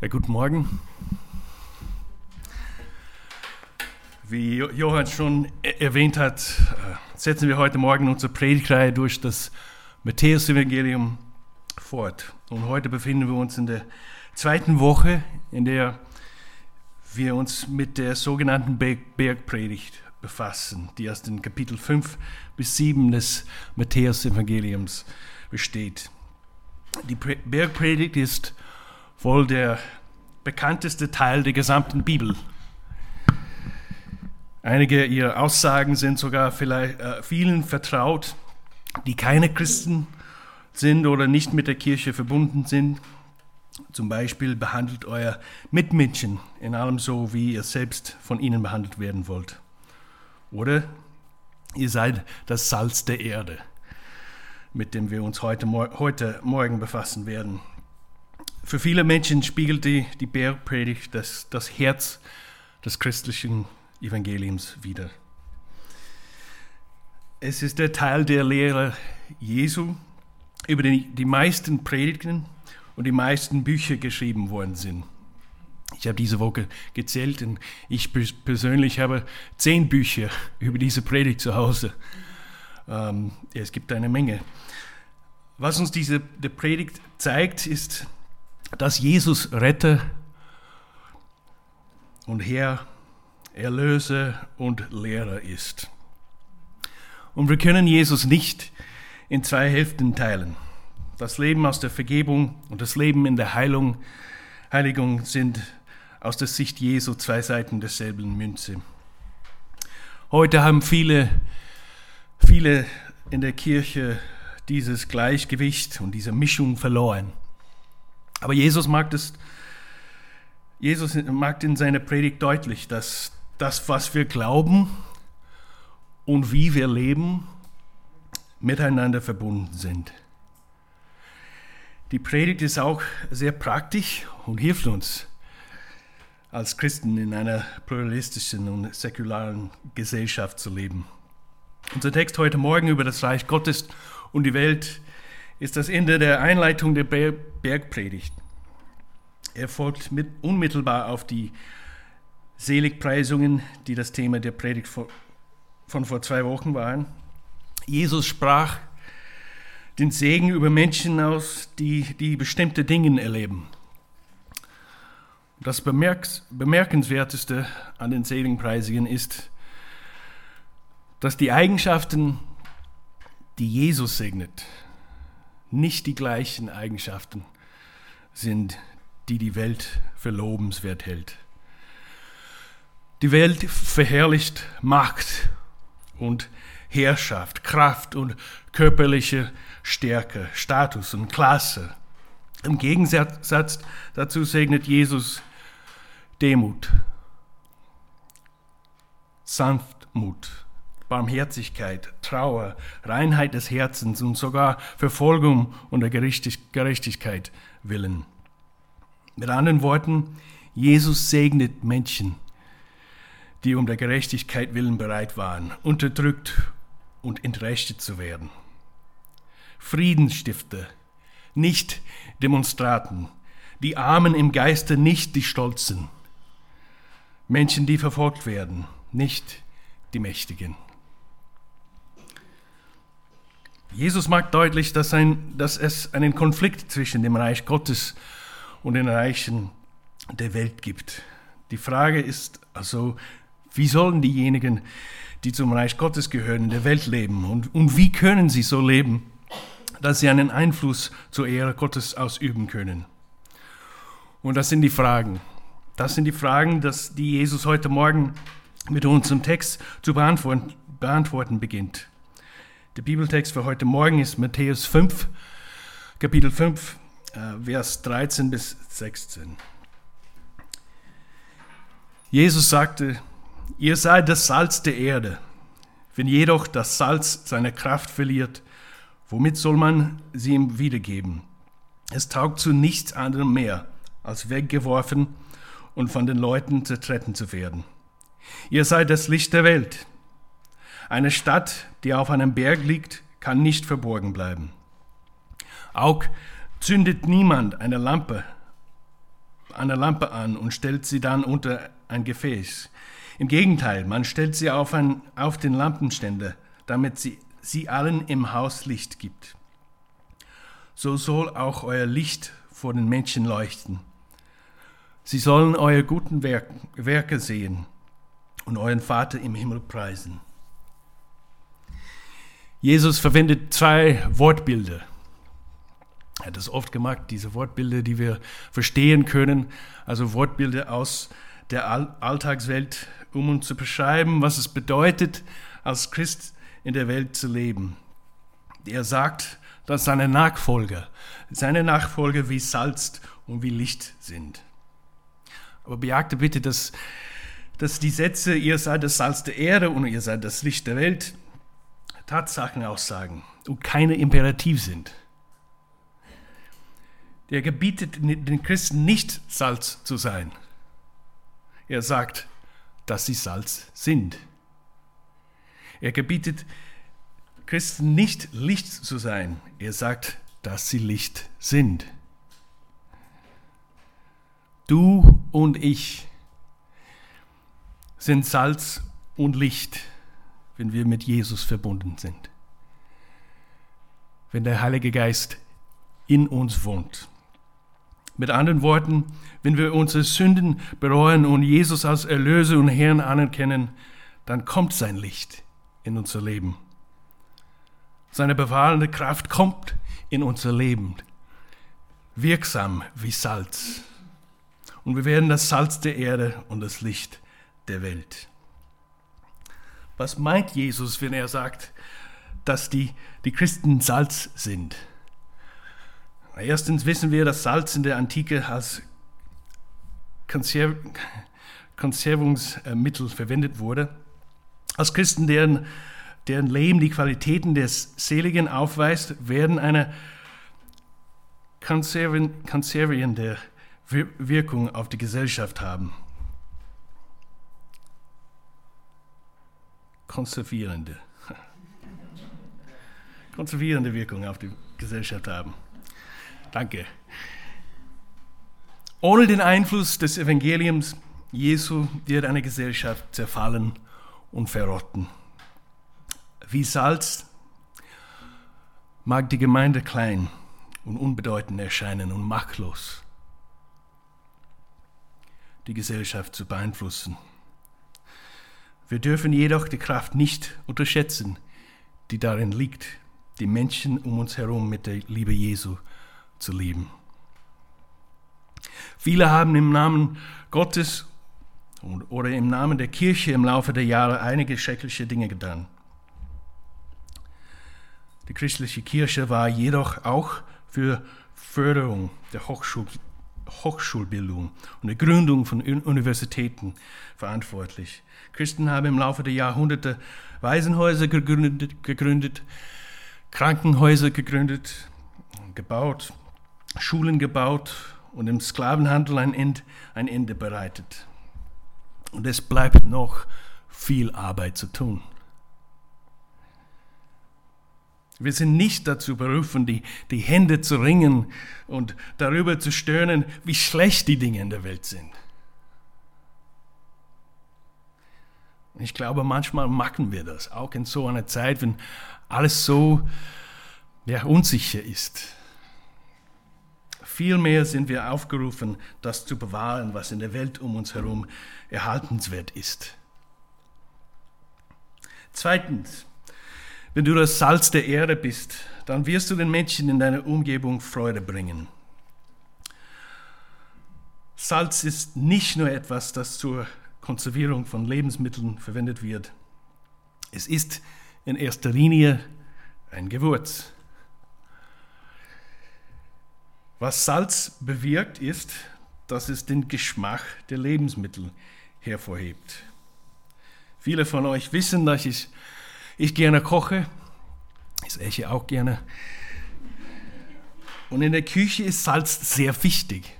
Ja, guten Morgen. Wie Johann schon erwähnt hat, äh, setzen wir heute Morgen unsere Predigtreihe durch das Matthäus-Evangelium fort. Und heute befinden wir uns in der zweiten Woche, in der wir uns mit der sogenannten Bergpredigt befassen, die aus den Kapitel 5 bis 7 des Matthäus-Evangeliums besteht. Die Bergpredigt ist wohl der bekannteste Teil der gesamten Bibel. Einige ihrer Aussagen sind sogar vielleicht äh, vielen vertraut, die keine Christen sind oder nicht mit der Kirche verbunden sind. Zum Beispiel behandelt euer Mitmenschen in allem so, wie ihr selbst von ihnen behandelt werden wollt. Oder ihr seid das Salz der Erde, mit dem wir uns heute, heute Morgen befassen werden. Für viele Menschen spiegelt die, Bergpredigt das, das Herz des christlichen Evangeliums wider. Es ist der Teil der Lehre Jesu, über den die meisten Predigten und die meisten Bücher geschrieben worden sind. Ich habe diese Woche gezählt und ich persönlich habe zehn Bücher über diese Predigt zu Hause. Ähm, es gibt eine Menge. Was uns diese die Predigt zeigt, ist, dass Jesus Retter und Herr, Erlöser und Lehrer ist. Und wir können Jesus nicht in zwei Hälften teilen. Das Leben aus der Vergebung und das Leben in der Heilung, Heiligung sind aus der Sicht Jesu zwei Seiten derselben Münze. Heute haben viele, viele in der Kirche dieses Gleichgewicht und diese Mischung verloren. Aber Jesus macht es, Jesus macht in seiner Predigt deutlich, dass das, was wir glauben und wie wir leben, miteinander verbunden sind. Die Predigt ist auch sehr praktisch und hilft uns als Christen in einer pluralistischen und säkularen Gesellschaft zu leben. Unser Text heute Morgen über das Reich Gottes und die Welt ist das Ende der Einleitung der Bergpredigt. Er folgt mit, unmittelbar auf die Seligpreisungen, die das Thema der Predigt von, vor zwei Wochen waren. Jesus sprach den Segen über Menschen aus, die, die bestimmte Dinge erleben. Das Bemerkenswerteste an den Seligpreisungen ist, dass die Eigenschaften, die Jesus segnet, nicht die gleichen Eigenschaften sind, die die Welt für lobenswert hält. Die Welt verherrlicht Macht und Herrschaft, Kraft und körperliche Stärke, Status und Klasse. Im Gegensatz dazu segnet Jesus Demut, Sanftmut, Barmherzigkeit, Trauer, Reinheit des Herzens und sogar Verfolgung und der Gerechtigkeit willen. Mit anderen Worten, Jesus segnet Menschen, die um der Gerechtigkeit willen bereit waren, unterdrückt und entrechtet zu werden. Friedensstifter, nicht Demonstraten, die Armen im Geiste, nicht die Stolzen. Menschen, die verfolgt werden, nicht die Mächtigen. Jesus macht deutlich, dass, ein, dass es einen Konflikt zwischen dem Reich Gottes und den Reichen der Welt gibt. Die Frage ist also, wie sollen diejenigen, die zum Reich Gottes gehören, in der Welt leben? Und, und wie können sie so leben, dass sie einen Einfluss zur Ehre Gottes ausüben können? Und das sind die Fragen. Das sind die Fragen, dass, die Jesus heute Morgen mit uns im Text zu beantworten, beantworten beginnt. Der Bibeltext für heute Morgen ist Matthäus 5, Kapitel 5, äh, Vers 13 bis 16. Jesus sagte, ihr seid das Salz der Erde. Wenn jedoch das Salz seine Kraft verliert, womit soll man sie ihm wiedergeben? Es taugt zu nichts anderem mehr, als weggeworfen und von den Leuten zertreten zu werden. Ihr seid das Licht der Welt. Eine Stadt, die auf einem Berg liegt, kann nicht verborgen bleiben. Auch zündet niemand eine Lampe eine Lampe an und stellt sie dann unter ein Gefäß. Im Gegenteil, man stellt sie auf, ein, auf den Lampenständer, damit sie, sie allen im Haus Licht gibt. So soll auch euer Licht vor den Menschen leuchten. Sie sollen eure guten Werk, Werke sehen und euren Vater im Himmel preisen. Jesus verwendet zwei Wortbilder. Er hat das oft gemacht, diese Wortbilder, die wir verstehen können, also Wortbilder aus der Alltagswelt, um uns zu beschreiben, was es bedeutet, als Christ in der Welt zu leben. Er sagt, dass seine Nachfolger, seine Nachfolger wie Salz und wie Licht sind. Aber bejagte bitte, dass, dass die Sätze, ihr seid das Salz der Erde und ihr seid das Licht der Welt, Tatsachen aussagen und keine Imperativ sind. Der gebietet den Christen nicht Salz zu sein. Er sagt, dass sie Salz sind. Er gebietet Christen nicht Licht zu sein. Er sagt, dass sie Licht sind. Du und ich sind Salz und Licht wenn wir mit Jesus verbunden sind. Wenn der Heilige Geist in uns wohnt. Mit anderen Worten, wenn wir unsere Sünden bereuen und Jesus als Erlöser und Herrn anerkennen, dann kommt sein Licht in unser Leben. Seine bewahrende Kraft kommt in unser Leben, wirksam wie Salz. Und wir werden das Salz der Erde und das Licht der Welt. Was meint Jesus, wenn er sagt, dass die, die Christen Salz sind? Erstens wissen wir, dass Salz in der Antike als Konserv Konservungsmittel verwendet wurde. Als Christen, deren, deren Leben die Qualitäten des Seligen aufweist, werden eine konservierende Wirkung auf die Gesellschaft haben. Konservierende, konservierende Wirkung auf die Gesellschaft haben. Danke. Ohne den Einfluss des Evangeliums Jesu wird eine Gesellschaft zerfallen und verrotten. Wie Salz mag die Gemeinde klein und unbedeutend erscheinen und machtlos, die Gesellschaft zu beeinflussen. Wir dürfen jedoch die Kraft nicht unterschätzen, die darin liegt, die Menschen um uns herum mit der Liebe Jesu zu lieben. Viele haben im Namen Gottes oder im Namen der Kirche im Laufe der Jahre einige schreckliche Dinge getan. Die christliche Kirche war jedoch auch für Förderung der Hochschul Hochschulbildung und die Gründung von Universitäten verantwortlich. Christen haben im Laufe der Jahrhunderte Waisenhäuser gegründet, gegründet Krankenhäuser gegründet, gebaut, Schulen gebaut und dem Sklavenhandel ein Ende, ein Ende bereitet. Und es bleibt noch viel Arbeit zu tun. Wir sind nicht dazu berufen, die, die Hände zu ringen und darüber zu stöhnen, wie schlecht die Dinge in der Welt sind. Ich glaube, manchmal machen wir das, auch in so einer Zeit, wenn alles so ja, unsicher ist. Vielmehr sind wir aufgerufen, das zu bewahren, was in der Welt um uns herum erhaltenswert ist. Zweitens, wenn du das Salz der Erde bist, dann wirst du den Menschen in deiner Umgebung Freude bringen. Salz ist nicht nur etwas, das zur Konservierung von Lebensmitteln verwendet wird. Es ist in erster Linie ein Gewürz. Was Salz bewirkt, ist, dass es den Geschmack der Lebensmittel hervorhebt. Viele von euch wissen, dass ich ich gerne koche, ich esse auch gerne. Und in der Küche ist Salz sehr wichtig.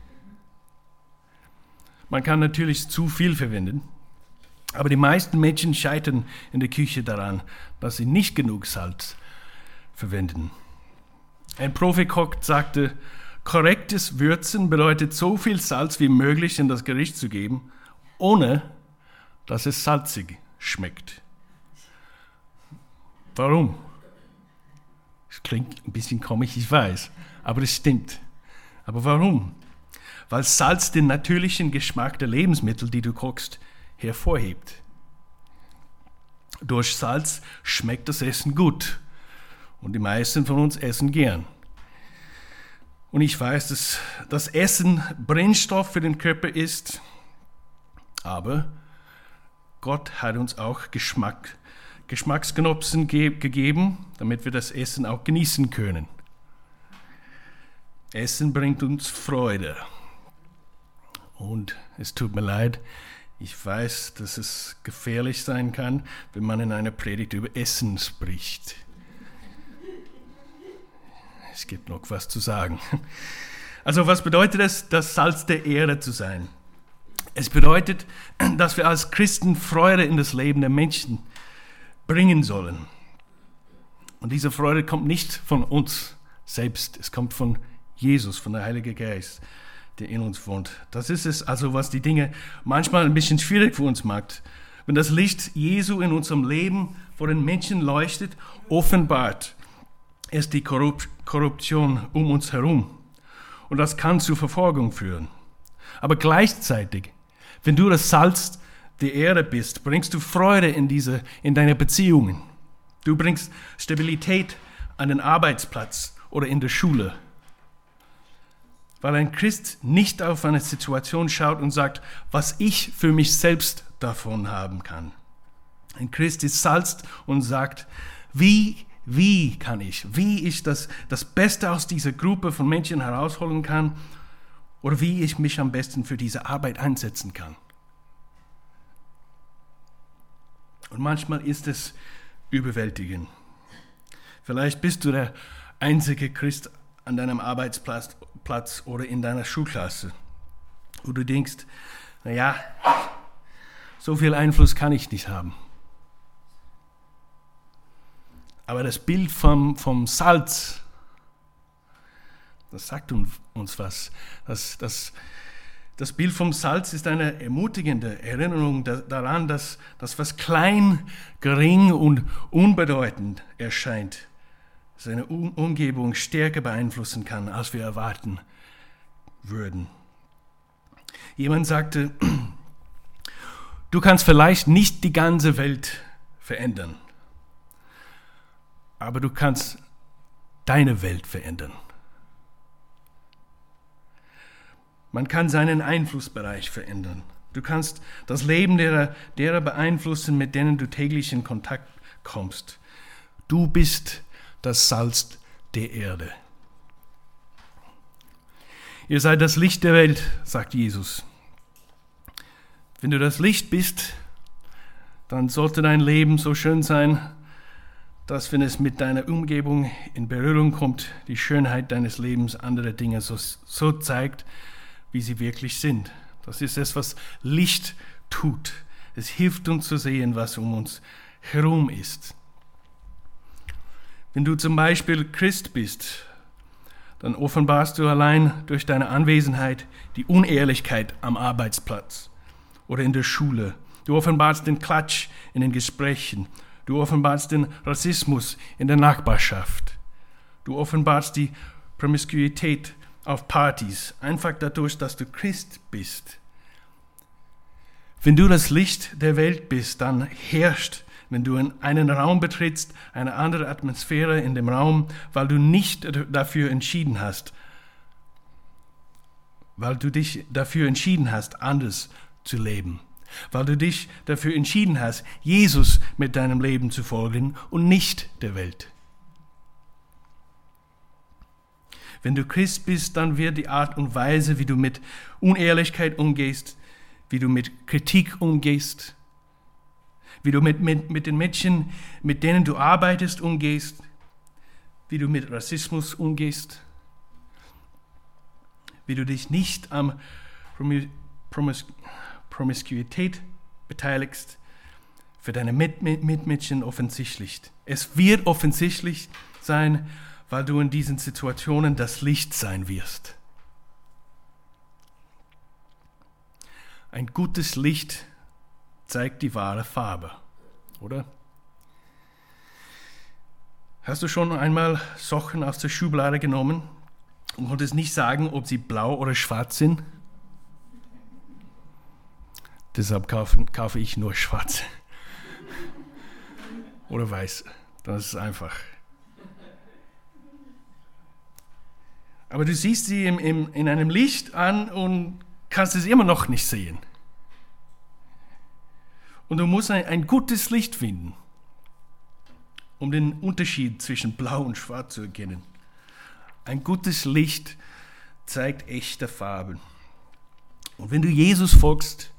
Man kann natürlich zu viel verwenden, aber die meisten Menschen scheitern in der Küche daran, dass sie nicht genug Salz verwenden. Ein Profikoch sagte, Korrektes Würzen bedeutet so viel Salz wie möglich in das Gericht zu geben, ohne dass es salzig schmeckt. Warum? Es klingt ein bisschen komisch, ich weiß, aber es stimmt. Aber warum? Weil Salz den natürlichen Geschmack der Lebensmittel, die du kochst, hervorhebt. Durch Salz schmeckt das Essen gut und die meisten von uns essen gern. Und ich weiß, dass das Essen Brennstoff für den Körper ist, aber Gott hat uns auch Geschmack, Geschmacksknopfen ge gegeben, damit wir das Essen auch genießen können. Essen bringt uns Freude. Und es tut mir leid, ich weiß, dass es gefährlich sein kann, wenn man in einer Predigt über Essen spricht. Es gibt noch was zu sagen. Also was bedeutet es, das Salz der Erde zu sein? Es bedeutet, dass wir als Christen Freude in das Leben der Menschen bringen sollen. Und diese Freude kommt nicht von uns selbst, es kommt von Jesus, von der Heilige Geist, der in uns wohnt. Das ist es also, was die Dinge manchmal ein bisschen schwierig für uns macht. Wenn das Licht Jesu in unserem Leben vor den Menschen leuchtet, offenbart es die Korruption um uns herum. Und das kann zu Verfolgung führen. Aber gleichzeitig, wenn du das Salz der Erde bist, bringst du Freude in, diese, in deine Beziehungen. Du bringst Stabilität an den Arbeitsplatz oder in der Schule. Weil ein Christ nicht auf eine Situation schaut und sagt, was ich für mich selbst davon haben kann. Ein Christ ist salzt und sagt, wie, wie kann ich, wie ich das, das Beste aus dieser Gruppe von Menschen herausholen kann oder wie ich mich am besten für diese Arbeit einsetzen kann. Und manchmal ist es überwältigend. Vielleicht bist du der einzige Christ an deinem Arbeitsplatz Platz oder in deiner Schulklasse, wo du denkst, naja, so viel Einfluss kann ich nicht haben. Aber das Bild vom, vom Salz, das sagt uns was. Das, das, das Bild vom Salz ist eine ermutigende Erinnerung daran, dass, dass was klein, gering und unbedeutend erscheint, seine Umgebung stärker beeinflussen kann, als wir erwarten würden. Jemand sagte, du kannst vielleicht nicht die ganze Welt verändern, aber du kannst deine Welt verändern. Man kann seinen Einflussbereich verändern. Du kannst das Leben derer, derer beeinflussen, mit denen du täglich in Kontakt kommst. Du bist das Salz der Erde. Ihr seid das Licht der Welt, sagt Jesus. Wenn du das Licht bist, dann sollte dein Leben so schön sein, dass wenn es mit deiner Umgebung in Berührung kommt, die Schönheit deines Lebens andere Dinge so, so zeigt, wie sie wirklich sind. Das ist es, was Licht tut. Es hilft uns zu sehen, was um uns herum ist. Wenn du zum Beispiel Christ bist, dann offenbarst du allein durch deine Anwesenheit die Unehrlichkeit am Arbeitsplatz oder in der Schule. Du offenbarst den Klatsch in den Gesprächen. Du offenbarst den Rassismus in der Nachbarschaft. Du offenbarst die Promiskuität auf Partys, einfach dadurch, dass du Christ bist. Wenn du das Licht der Welt bist, dann herrscht, wenn du in einen Raum betrittst, eine andere Atmosphäre in dem Raum, weil du nicht dafür entschieden hast, weil du dich dafür entschieden hast, anders zu leben, weil du dich dafür entschieden hast, Jesus mit deinem Leben zu folgen und nicht der Welt. Wenn du Christ bist, dann wird die Art und Weise, wie du mit Unehrlichkeit umgehst, wie du mit Kritik umgehst, wie du mit, mit, mit den Menschen, mit denen du arbeitest, umgehst, wie du mit Rassismus umgehst, wie du dich nicht am Promis Promiskuität beteiligst, für deine Mitmenschen offensichtlich. Es wird offensichtlich sein, weil du in diesen Situationen das Licht sein wirst. Ein gutes Licht zeigt die wahre Farbe, oder? Hast du schon einmal Socken aus der Schublade genommen und konntest nicht sagen, ob sie blau oder schwarz sind? Deshalb kaufen, kaufe ich nur schwarz oder weiß. Das ist einfach. Aber du siehst sie im, im, in einem Licht an und kannst es immer noch nicht sehen. Und du musst ein, ein gutes Licht finden um den Unterschied zwischen blau und schwarz zu erkennen. Ein gutes Licht zeigt echte Farben. Und wenn du Jesus folgst,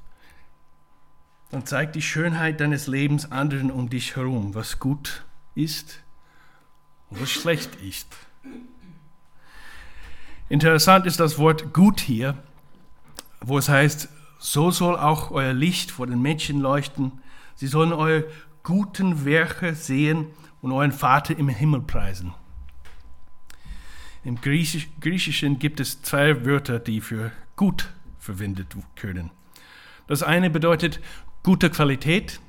dann zeigt die Schönheit deines Lebens anderen um dich herum, was gut ist und was schlecht ist. Interessant ist das Wort gut hier, wo es heißt, so soll auch euer Licht vor den Menschen leuchten. Sie sollen eure guten Werke sehen und euren Vater im Himmel preisen. Im Griechischen gibt es zwei Wörter, die für gut verwendet können. Das eine bedeutet gute Qualität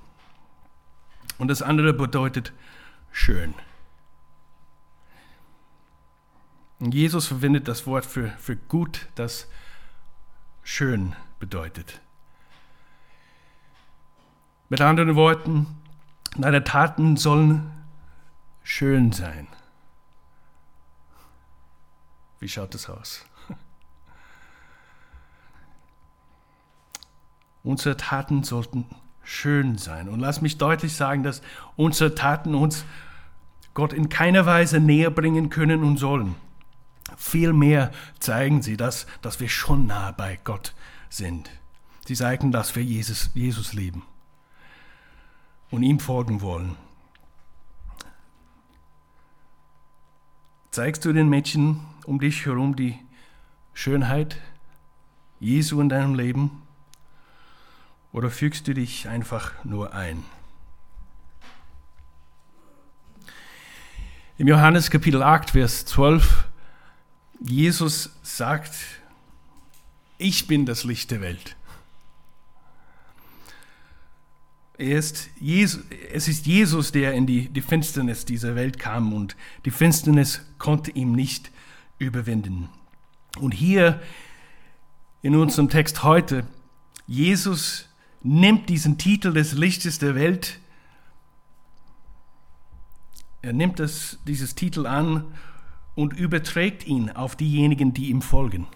und das andere bedeutet schön. Und Jesus verwendet das Wort für, für gut, das schön bedeutet. Mit anderen Worten, deine Taten sollen schön sein. Wie schaut es aus? Unsere Taten sollten schön sein. Und lass mich deutlich sagen, dass unsere Taten uns Gott in keiner Weise näher bringen können und sollen. Vielmehr zeigen sie das, dass wir schon nah bei Gott sind. Sie zeigen, dass wir Jesus, Jesus lieben und ihm folgen wollen. Zeigst du den Mädchen um dich herum die Schönheit Jesu in deinem Leben? Oder fügst du dich einfach nur ein? Im Johannes Kapitel 8, Vers 12, Jesus sagt, ich bin das Licht der Welt. Ist Jesus, es ist Jesus, der in die, die Finsternis dieser Welt kam und die Finsternis konnte ihm nicht überwinden. Und hier in unserem Text heute, Jesus nimmt diesen Titel des Lichtes der Welt, er nimmt das, dieses Titel an und überträgt ihn auf diejenigen, die ihm folgen.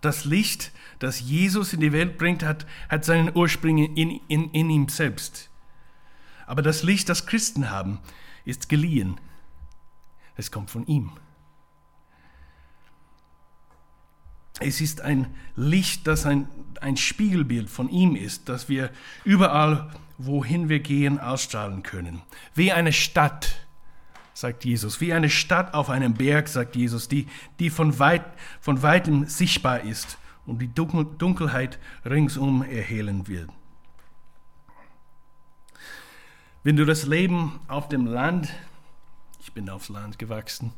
Das Licht, das Jesus in die Welt bringt, hat, hat seinen Ursprung in, in, in ihm selbst. Aber das Licht, das Christen haben, ist geliehen. Es kommt von ihm. Es ist ein Licht, das ein, ein Spiegelbild von ihm ist, das wir überall, wohin wir gehen, ausstrahlen können. Wie eine Stadt, sagt Jesus. Wie eine Stadt auf einem Berg, sagt Jesus, die, die von, weit, von weitem sichtbar ist und die Dunkelheit ringsum erhellen wird. Wenn du das Leben auf dem Land, ich bin aufs Land gewachsen,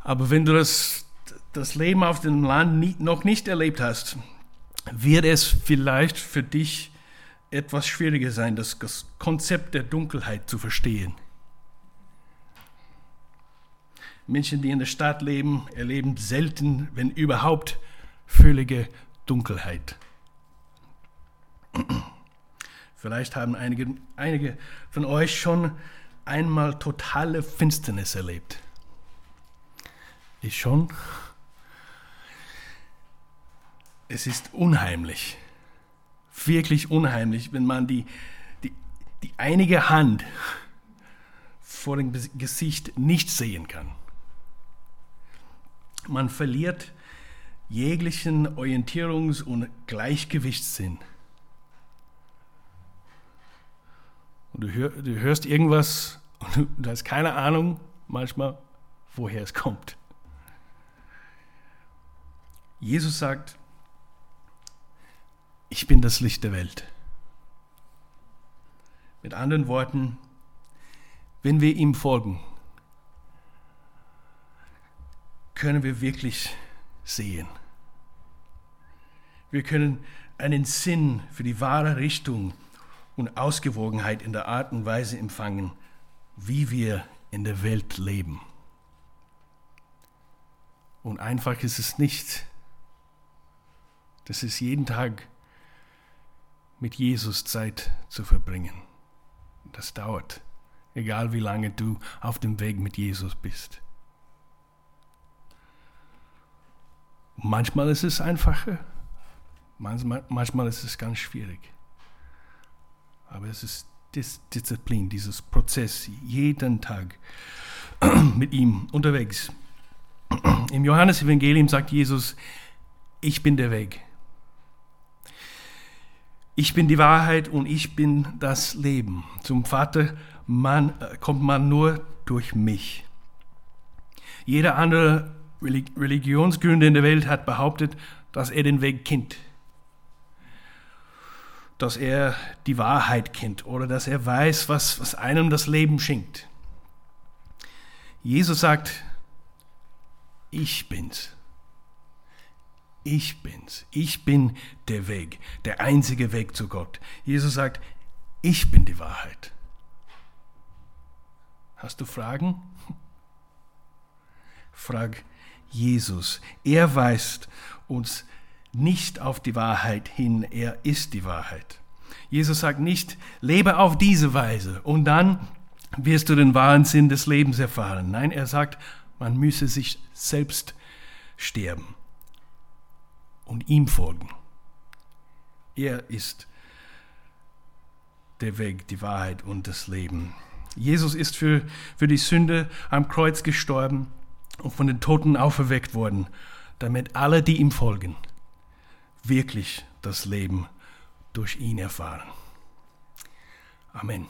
aber wenn du das, das Leben auf dem Land nie, noch nicht erlebt hast, wird es vielleicht für dich etwas schwieriger sein, das Konzept der Dunkelheit zu verstehen. Menschen, die in der Stadt leben, erleben selten, wenn überhaupt, völlige Dunkelheit. Vielleicht haben einige, einige von euch schon einmal totale Finsternis erlebt. Ich schon. Es ist unheimlich, wirklich unheimlich, wenn man die, die, die einige Hand vor dem Gesicht nicht sehen kann. Man verliert jeglichen Orientierungs- und Gleichgewichtssinn. Und du, hör, du hörst irgendwas und du hast keine Ahnung manchmal, woher es kommt. Jesus sagt, ich bin das Licht der Welt. Mit anderen Worten, wenn wir ihm folgen, können wir wirklich sehen. Wir können einen Sinn für die wahre Richtung und Ausgewogenheit in der Art und Weise empfangen, wie wir in der Welt leben. Und einfach ist es nicht. Das ist jeden Tag mit Jesus Zeit zu verbringen. Das dauert, egal wie lange du auf dem Weg mit Jesus bist. Manchmal ist es einfacher, manchmal, ist es ganz schwierig. Aber es ist Disziplin, dieses Prozess, jeden Tag mit ihm unterwegs. Im Johannesevangelium sagt Jesus, ich bin der Weg. Ich bin die Wahrheit und ich bin das Leben. Zum Vater man, äh, kommt man nur durch mich. Jeder andere Religionsgründer in der Welt hat behauptet, dass er den Weg kennt. Dass er die Wahrheit kennt oder dass er weiß, was, was einem das Leben schenkt. Jesus sagt, ich bin's. Ich bin's. Ich bin der Weg, der einzige Weg zu Gott. Jesus sagt, ich bin die Wahrheit. Hast du Fragen? Frag Jesus. Er weist uns nicht auf die Wahrheit hin, er ist die Wahrheit. Jesus sagt nicht, lebe auf diese Weise und dann wirst du den wahren Sinn des Lebens erfahren. Nein, er sagt, man müsse sich selbst sterben und ihm folgen. Er ist der Weg, die Wahrheit und das Leben. Jesus ist für, für die Sünde am Kreuz gestorben und von den Toten auferweckt worden, damit alle, die ihm folgen, wirklich das Leben durch ihn erfahren. Amen.